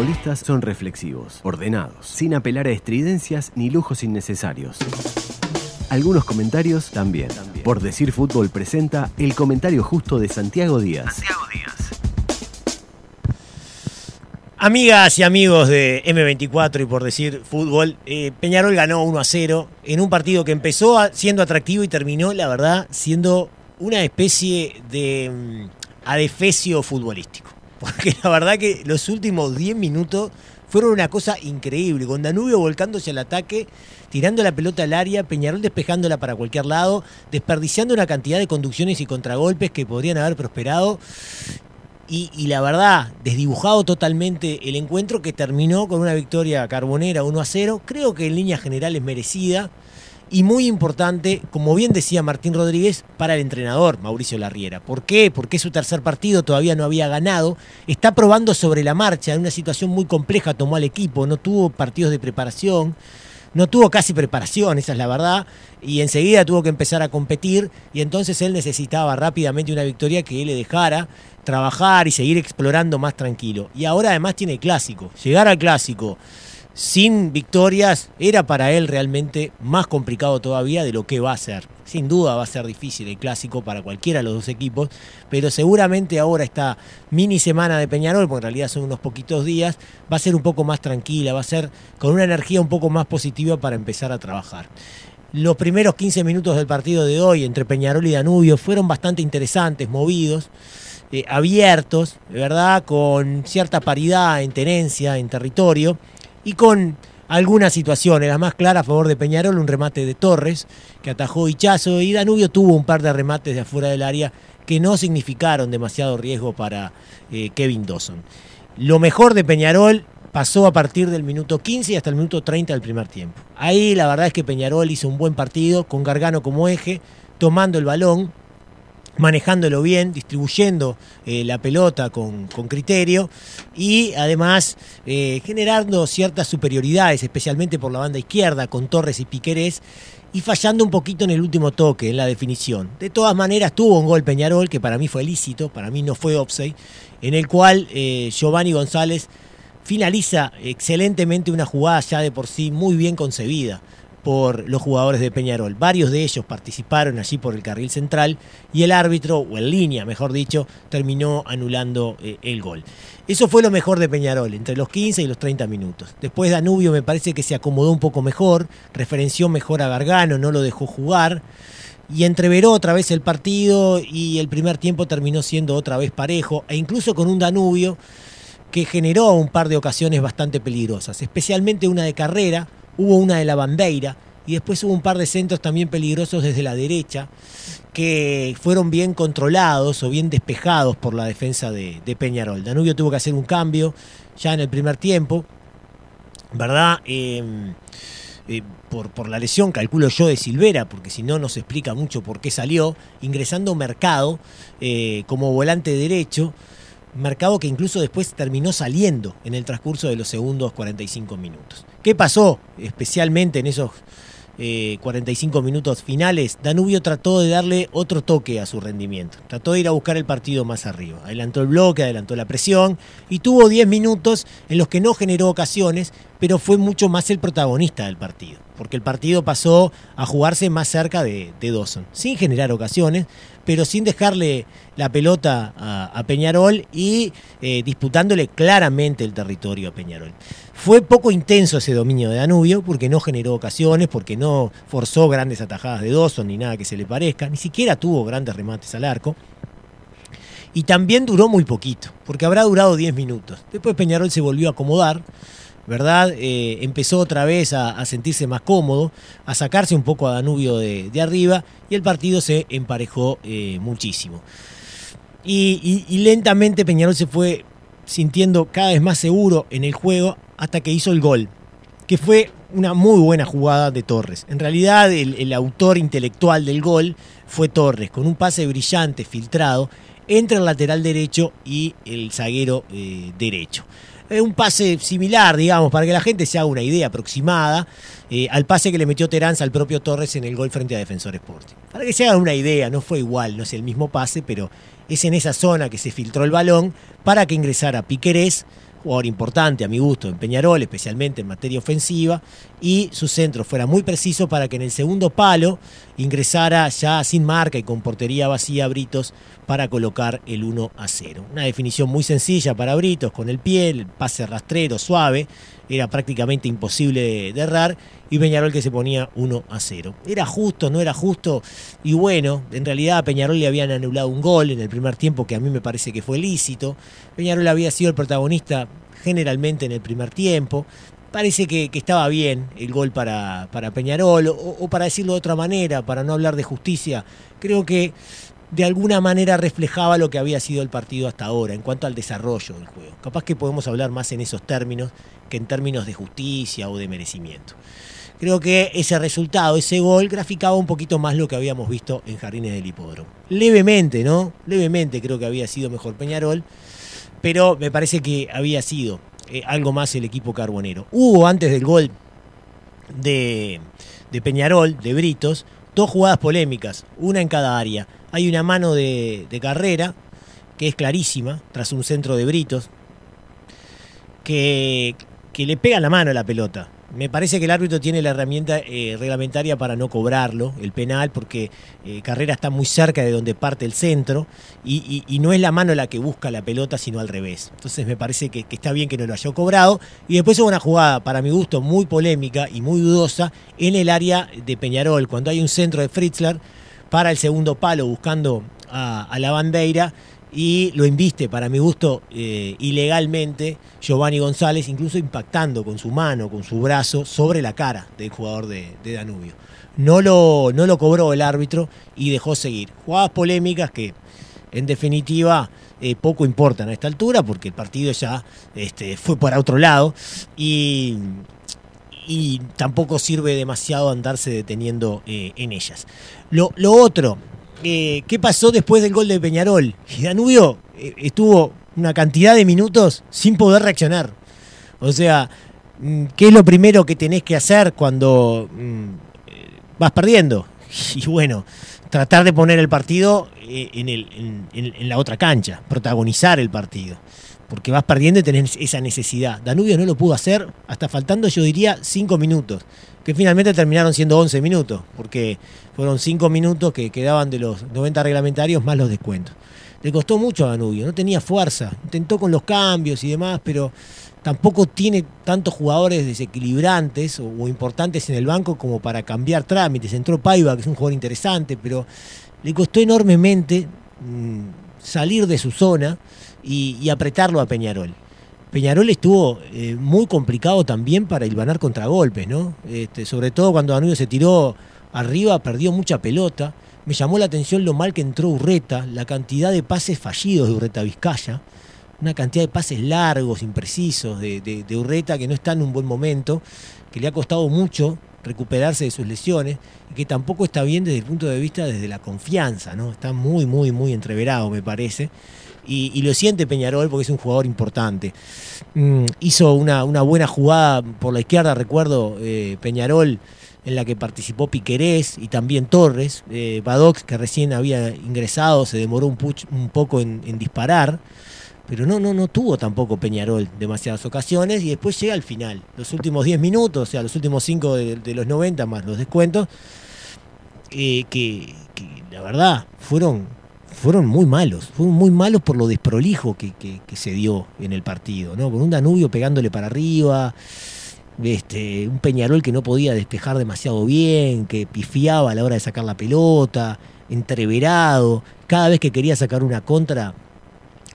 futbolistas son reflexivos, ordenados, sin apelar a estridencias ni lujos innecesarios. Algunos comentarios también. Por decir fútbol presenta el comentario justo de Santiago Díaz. Santiago Díaz. Amigas y amigos de M24 y por decir fútbol, eh, Peñarol ganó 1 a 0 en un partido que empezó siendo atractivo y terminó, la verdad, siendo una especie de adefesio futbolístico. Porque la verdad que los últimos 10 minutos fueron una cosa increíble, con Danubio volcándose al ataque, tirando la pelota al área, Peñarol despejándola para cualquier lado, desperdiciando una cantidad de conducciones y contragolpes que podrían haber prosperado. Y, la verdad, desdibujado totalmente el encuentro que terminó con una victoria carbonera 1 a 0. Creo que en líneas generales merecida y muy importante, como bien decía Martín Rodríguez, para el entrenador Mauricio Larriera. ¿Por qué? Porque su tercer partido todavía no había ganado. Está probando sobre la marcha en una situación muy compleja, tomó al equipo, no tuvo partidos de preparación no tuvo casi preparación, esa es la verdad, y enseguida tuvo que empezar a competir y entonces él necesitaba rápidamente una victoria que él le dejara trabajar y seguir explorando más tranquilo. Y ahora además tiene clásico, llegar al clásico sin victorias era para él realmente más complicado todavía de lo que va a ser. Sin duda va a ser difícil el clásico para cualquiera de los dos equipos, pero seguramente ahora esta mini semana de Peñarol, porque en realidad son unos poquitos días, va a ser un poco más tranquila, va a ser con una energía un poco más positiva para empezar a trabajar. Los primeros 15 minutos del partido de hoy entre Peñarol y Danubio fueron bastante interesantes, movidos. Eh, abiertos, ¿verdad? Con cierta paridad en tenencia, en territorio y con algunas situaciones. La más clara a favor de Peñarol, un remate de Torres que atajó Hichazo y Danubio tuvo un par de remates de afuera del área que no significaron demasiado riesgo para eh, Kevin Dawson. Lo mejor de Peñarol pasó a partir del minuto 15 y hasta el minuto 30 del primer tiempo. Ahí la verdad es que Peñarol hizo un buen partido con Gargano como eje, tomando el balón, manejándolo bien, distribuyendo eh, la pelota con, criterio y además eh, generando ciertas superioridades, especialmente por la banda izquierda, con Torres y Piquerés, y fallando un poquito en el último toque, en la definición. De todas maneras, tuvo un gol Peñarol, que para mí fue lícito, para mí no fue offside, en el cual eh, Giovanni González finaliza excelentemente una jugada ya de por sí muy bien concebida por los jugadores de Peñarol. Varios de ellos participaron allí por el carril central y el árbitro, o en línea mejor dicho, terminó anulando eh, el gol. Eso fue lo mejor de Peñarol, entre los 15 y los 30 minutos. Después Danubio me parece que se acomodó un poco mejor, referenció mejor a Gargano, no lo dejó jugar y entreveró otra vez el partido y el primer tiempo terminó siendo otra vez parejo e incluso con un Danubio que generó un par de ocasiones bastante peligrosas, especialmente una de carrera hubo una de la bandeira y después hubo un par de centros también peligrosos desde la derecha que fueron bien controlados o bien despejados por la defensa de, Peñarol. Danubio tuvo que hacer un cambio ya en el primer tiempo, ¿verdad? Em, eh, por, la lesión, calculo yo, de Silvera, porque si no, no se explica mucho por qué salió, ingresando Mercado eh, como volante derecho, Mercado que incluso después terminó saliendo en el transcurso de los segundos 45 minutos. ¿Qué pasó especialmente en esos 45 eh, minutos finales? Danubio trató de darle otro toque a su rendimiento. Trató de ir a buscar el partido más arriba. Adelantó el bloque, adelantó la presión y tuvo 10 minutos en los que no generó ocasiones, pero fue mucho más el protagonista del partido. Porque el partido pasó a jugarse más cerca de, de Dawson, sin generar ocasiones, pero sin dejarle la pelota a, Peñarol y eh, disputándole claramente el territorio a Peñarol. Fue poco intenso ese dominio de Danubio porque no generó ocasiones, porque no forzó grandes atajadas de Dawson ni nada que se le parezca, ni siquiera tuvo grandes remates al arco. Y también duró muy poquito, porque habrá durado 10 minutos. Después Peñarol se volvió a acomodar, ¿verdad? Eh, empezó otra vez a, sentirse más cómodo, a sacarse un poco a Danubio de, arriba y el partido se emparejó eh, muchísimo. Y, lentamente Peñarol se fue sintiendo cada vez más seguro en el juego hasta que hizo el gol, que fue una muy buena jugada de Torres. En realidad el, autor intelectual del gol fue Torres, con un pase brillante, filtrado, entre el lateral derecho y el zaguero eh, derecho un pase similar, digamos, para que la gente se haga una idea aproximada eh, al pase que le metió Teranza al propio Torres en el gol frente a Defensor Sporting. Para que se hagan una idea, no fue igual, no es el mismo pase, pero es en esa zona que se filtró el balón para que ingresara Piquerés, jugador importante a mi gusto en Peñarol, especialmente en materia ofensiva, y su centro fuera muy preciso para que en el segundo palo ingresara ya sin marca y con portería vacía Britos para colocar el 1 a 0. Una definición muy sencilla para Britos, con el pie, el pase rastrero, suave, era prácticamente imposible de, errar, y Peñarol que se ponía 1 a 0. Era justo, no era justo, y bueno, en realidad a Peñarol le habían anulado un gol en el primer tiempo que a mí me parece que fue lícito. Peñarol había sido el protagonista generalmente en el primer tiempo. Parece que, estaba bien el gol para, Peñarol, o, para decirlo de otra manera, para no hablar de justicia, creo que de alguna manera reflejaba lo que había sido el partido hasta ahora en cuanto al desarrollo del juego. Capaz que podemos hablar más en esos términos que en términos de justicia o de merecimiento. Creo que ese resultado, ese gol, graficaba un poquito más lo que habíamos visto en Jardines del Hipódromo. Levemente, ¿no? Levemente creo que había sido mejor Peñarol, pero me parece que había sido eh, algo más el equipo carbonero. Hubo antes del gol de, Peñarol, de Britos, dos jugadas polémicas, una en cada área. Hay una mano de, de carrera, que es clarísima, tras un centro de Britos, que, que le pega la mano a la pelota. Me parece que el árbitro tiene la herramienta eh, reglamentaria para no cobrarlo, el penal, porque eh, Carrera está muy cerca de donde parte el centro y, no es la mano la que busca la pelota, sino al revés. Entonces me parece que, está bien que no lo haya cobrado. Y después hubo una jugada, para mi gusto, muy polémica y muy dudosa en el área de Peñarol, cuando hay un centro de Fritzler para el segundo palo buscando a, a la bandera y lo inviste, para mi gusto, eh, ilegalmente Giovanni González, incluso impactando con su mano, con su brazo, sobre la cara del jugador de, Danubio. No lo, no lo cobró el árbitro y dejó seguir. Jugadas polémicas que, en definitiva, eh, poco importan a esta altura porque el partido ya este, fue para otro lado y, y tampoco sirve demasiado andarse deteniendo eh, en ellas. Lo, lo otro, eh, qué pasó después del gol de Peñarol. Y Danubio eh, estuvo una cantidad de minutos sin poder reaccionar. O sea, mm, ¿qué es lo primero que tenés que hacer cuando mm, vas perdiendo? Y bueno, tratar de poner el partido eh, en, la otra cancha, protagonizar el partido. Porque vas perdiendo y tenés esa necesidad. Danubio no lo pudo hacer hasta faltando, yo diría, cinco minutos que finalmente terminaron siendo 11 minutos, porque fueron 5 minutos que quedaban de los 90 reglamentarios más los descuentos. Le costó mucho a Danubio, no tenía fuerza, intentó con los cambios y demás, pero tampoco tiene tantos jugadores desequilibrantes o, importantes en el banco como para cambiar trámites. Entró Paiva, que es un jugador interesante, pero le costó enormemente mm, salir de su zona y apretarlo a Peñarol. Peñarol estuvo eh, muy complicado también para ilvanar contragolpes, ¿no? Este, sobre todo cuando Danubio se tiró arriba, perdió mucha pelota. Me llamó la atención lo mal que entró Urreta, la cantidad de pases fallidos de Urreta Vizcaya, una cantidad de pases largos, imprecisos de, de Urreta que no está en un buen momento, que le ha costado mucho recuperarse de sus lesiones y que tampoco está bien desde el punto de vista desde la confianza, ¿no? Está muy, muy, muy entreverado, me parece y, lo siente Peñarol porque es un jugador importante. Mm, hizo una, buena jugada por la izquierda, recuerdo, eh, Peñarol, en la que participó Piquerés y también Torres. Eh, Badox, que recién había ingresado, se demoró un, poco en, disparar. Pero no, no, no tuvo tampoco Peñarol demasiadas ocasiones y después llega al final. Los últimos 10 minutos, o sea, los últimos 5 de, los 90 más los descuentos, eh, que, la verdad fueron fueron muy malos, fueron muy malos por lo desprolijo que, se dio en el partido, ¿no? Con un Danubio pegándole para arriba, este, un Peñarol que no podía despejar demasiado bien, que pifiaba a la hora de sacar la pelota, entreverado, cada vez que quería sacar una contra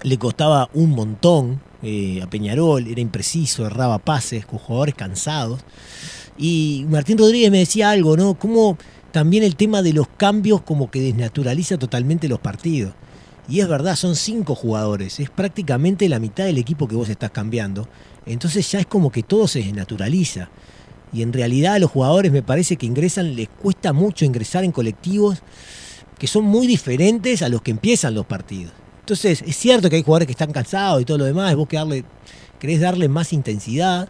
le costaba un montón eh, a Peñarol, era impreciso, erraba pases con jugadores cansados. Y Martín Rodríguez me decía algo, ¿no? ¿Cómo también el tema de los cambios como que desnaturaliza totalmente los partidos. Y es verdad, son cinco jugadores, es prácticamente la mitad del equipo que vos estás cambiando. Entonces ya es como que todo se desnaturaliza. Y en realidad a los jugadores me parece que ingresan, les cuesta mucho ingresar en colectivos que son muy diferentes a los que empiezan los partidos. Entonces es cierto que hay jugadores que están cansados y todo lo demás, vos que querés darle más intensidad,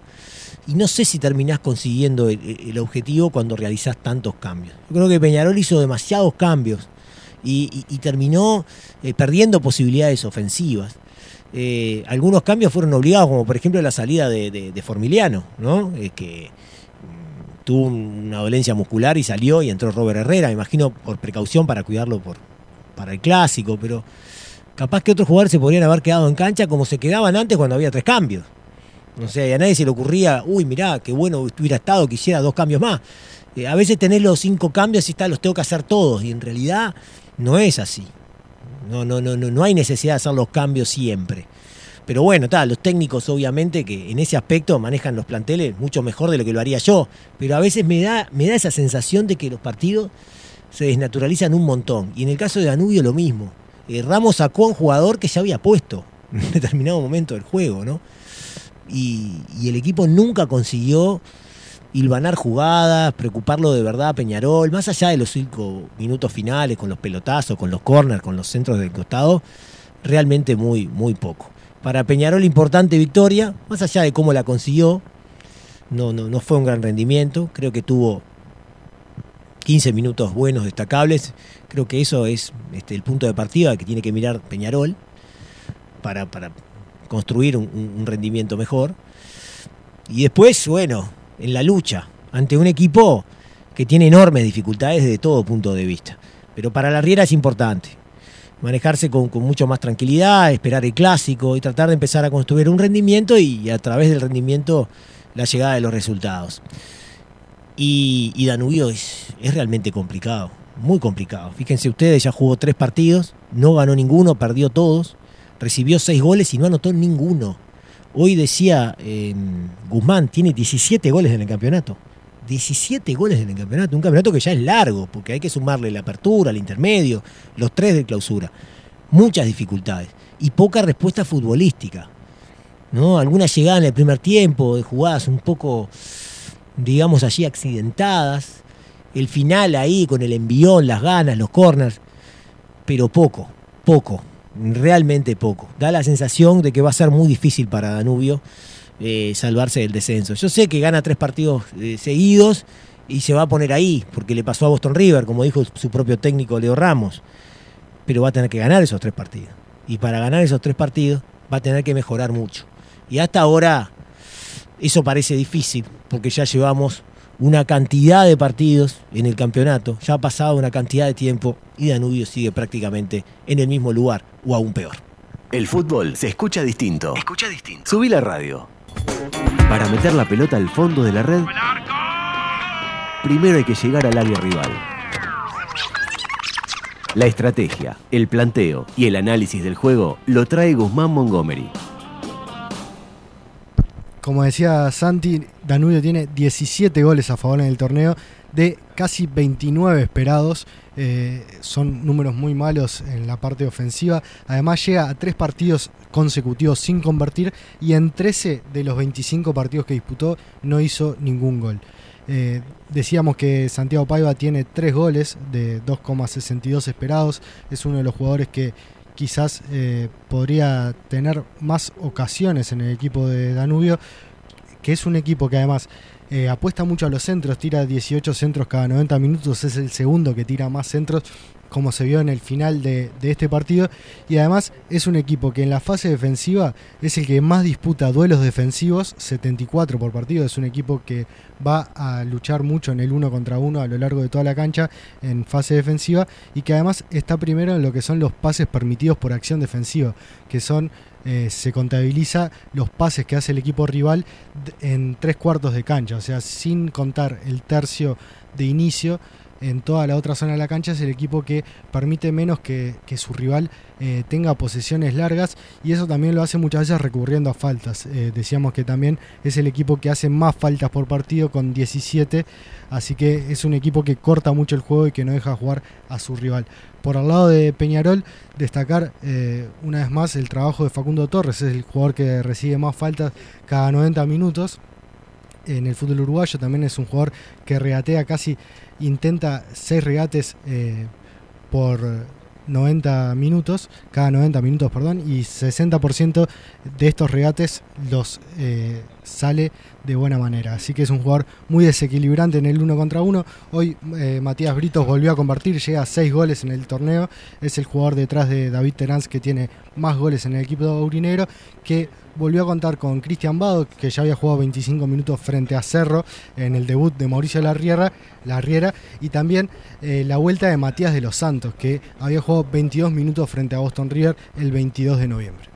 y no sé si terminás consiguiendo el, objetivo cuando realizás tantos cambios. Yo creo que Peñarol hizo demasiados cambios y, terminó eh, perdiendo posibilidades ofensivas. eh, algunos cambios fueron obligados, como por ejemplo la salida de, Formiliano, ¿no? que mm, tuvo una dolencia muscular y salió y entró Robert Herrera, me imagino por precaución para cuidarlo por, para el clásico, pero capaz que otros jugadores se podrían haber quedado en cancha como se quedaban antes cuando había tres cambios. No sé, a nadie se le ocurría, uy, mirá, qué bueno hubiera estado que dos cambios más. Eh, a veces tenés los cinco cambios y está, los tengo que hacer todos, y en realidad no es así. No, no, no, no, no hay necesidad de hacer los cambios siempre. Pero bueno, tal, los técnicos obviamente que en ese aspecto manejan los planteles mucho mejor de lo que lo haría yo. Pero a veces me da, me da esa sensación de que los partidos se desnaturalizan un montón. Y en el caso de Danubio lo mismo. Eh, Ramos sacó a un jugador que ya había puesto en determinado momento del juego, ¿no? Y, el equipo nunca consiguió hilvanar jugadas, preocuparlo de verdad a Peñarol, más allá de los cinco minutos finales, con los pelotazos, con los corners, con los centros del costado, realmente muy, muy poco. Para Peñarol importante victoria, más allá de cómo la consiguió, no, no, no fue un gran rendimiento, creo que tuvo 15 minutos buenos, destacables. Creo que eso es este, el punto de partida que tiene que mirar Peñarol para, construir un, rendimiento mejor. Y después, bueno, en la lucha ante un equipo que tiene enormes dificultades desde todo punto de vista. Pero para la Riera es importante manejarse con, mucho más tranquilidad, esperar el clásico y tratar de empezar a construir un rendimiento y a través del rendimiento la llegada de los resultados. Y, Danubio es, realmente complicado, muy complicado. Fíjense ustedes, ya jugó tres partidos, no ganó ninguno, perdió todos, recibió seis goles y no anotó ninguno. Hoy decía em, Guzmán, tiene 17 goles en el campeonato. 17 goles en el campeonato, un campeonato que ya es largo, porque hay que sumarle la apertura, el intermedio, los tres de clausura. Muchas dificultades y poca respuesta futbolística. ¿no? Alguna llegada en el primer tiempo, de jugadas un poco digamos allí, accidentadas. El final ahí con el envión, las ganas, los corners. Pero poco, poco, realmente poco. Da la sensación de que va a ser muy difícil para Danubio eh, salvarse del descenso. Yo sé que gana tres partidos eh, seguidos y se va a poner ahí, porque le pasó a Boston River, como dijo su propio técnico Leo Ramos. Pero va a tener que ganar esos tres partidos. Y para ganar esos tres partidos va a tener que mejorar mucho. Y hasta ahora eso parece difícil porque ya llevamos una cantidad de partidos en el campeonato, ya ha pasado una cantidad de tiempo y Danubio sigue prácticamente en el mismo lugar o aún peor. El fútbol se escucha distinto. Escucha distinto. Subí la radio. Para meter la pelota al fondo de la red, primero hay que llegar al área rival. La estrategia, el planteo y el análisis del juego lo trae Guzmán Montgomery como decía Santi, Danubio tiene 17 goles a favor en el torneo de casi 29 esperados. Eh, son números muy malos en la parte ofensiva. Además llega a tres partidos consecutivos sin convertir y en 13 de los 25 partidos que disputó no hizo ningún gol. Eh, decíamos que Santiago Paiva tiene tres goles de 2,62 esperados. Es uno de los jugadores que quizás eh, podría tener más ocasiones en el equipo de Danubio, que es un equipo que además eh, apuesta mucho a los centros, tira 18 centros cada 90 minutos, es el segundo que tira más centros como se vio en el final de, este partido. Y además es un equipo que en la fase defensiva es el que más disputa duelos defensivos, 74 por partido. Es un equipo que va a luchar mucho en el uno contra uno a lo largo de toda la cancha en fase defensiva y que además está primero en lo que son los pases permitidos por acción defensiva, que son eh, se contabiliza los pases que hace el equipo rival en tres cuartos de cancha, o sea, sin contar el tercio de inicio en toda la otra zona de la cancha es el equipo que permite menos que, su rival eh, tenga posesiones largas y eso también lo hace muchas veces recurriendo a faltas. Eh, decíamos que también es el equipo que hace más faltas por partido con 17, así que es un equipo que corta mucho el juego y que no deja jugar a su rival. Por al lado de Peñarol, destacar eh, una vez más el trabajo de Facundo Torres, es el jugador que recibe más faltas cada 90 minutos en el fútbol uruguayo, también es un jugador que regatea casi, intenta seis regates eh, por 90 minutos, cada 90 minutos, perdón, y 60% de estos regates los, eh, sale de buena manera. Así que es un jugador muy desequilibrante en el uno contra uno. Hoy eh, Matías Britos volvió a convertir, llega a seis goles en el torneo. Es el jugador detrás de David Teráns que tiene más goles en el equipo aurinegro, que volvió a contar con Cristian Bado, que ya había jugado 25 minutos frente a Cerro en el debut de Mauricio Larriera, Larriera y también eh, la vuelta de Matías de los Santos, que había jugado 22 minutos frente a Boston River el 22 de noviembre.